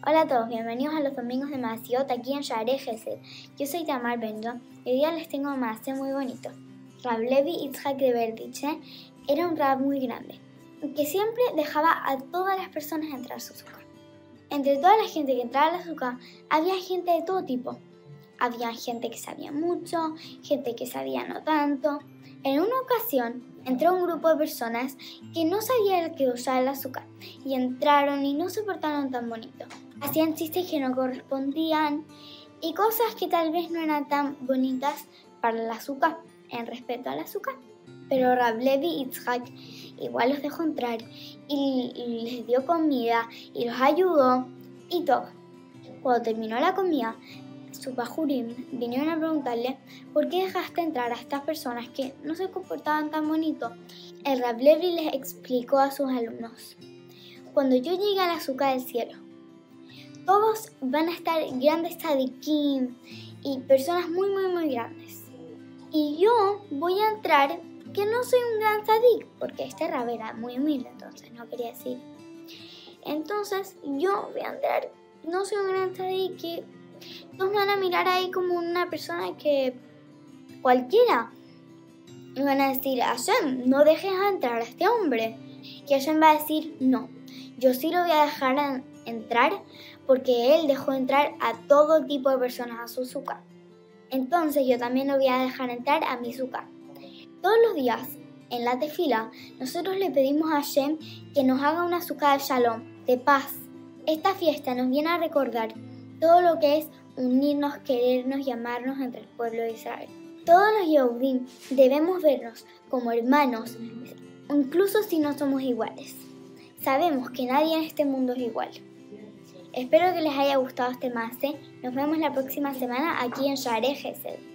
Hola a todos, bienvenidos a los domingos de Masiot aquí en Share Gesed. Yo soy Tamar Benjo y hoy día les tengo un Masé muy bonito. Rab Levi Itzhak de Berdiche era un rab muy grande que siempre dejaba a todas las personas entrar a su azúcar. Entre toda la gente que entraba a la azúcar había gente de todo tipo. Había gente que sabía mucho, gente que sabía no tanto. En una ocasión entró un grupo de personas que no sabían que usar el azúcar y entraron y no se portaron tan bonito hacían chistes que no correspondían y cosas que tal vez no eran tan bonitas para el azúcar, en respeto al azúcar. Pero Rablevi y Itzhak igual los dejó entrar y, les dio comida y los ayudó y todo. Cuando terminó la comida, sus bajurim vinieron a preguntarle por qué dejaste entrar a estas personas que no se comportaban tan bonito. El Rablevi les explicó a sus alumnos, cuando yo llegué al azúcar del cielo, todos van a estar grandes tzadikim y personas muy, muy, muy grandes. Y yo voy a entrar que no soy un gran tzadik, porque este rab era muy humilde, entonces no quería decir. Entonces yo voy a entrar, no soy un gran que todos van a mirar ahí como una persona que cualquiera. Y van a decir, Hashem, no dejes entrar a este hombre. Que Hashem va a decir, no, yo sí lo voy a dejar entrar porque él dejó entrar a todo tipo de personas a su azúcar. Entonces yo también lo voy a dejar entrar a mi azúcar. Todos los días, en la tefila, nosotros le pedimos a Hashem que nos haga una azúcar de shalom, de paz. Esta fiesta nos viene a recordar todo lo que es unirnos, querernos y amarnos entre el pueblo de Israel. Todos los Yehudim debemos vernos como hermanos, incluso si no somos iguales. Sabemos que nadie en este mundo es igual. Espero que les haya gustado este mase. Nos vemos la próxima semana aquí en Share.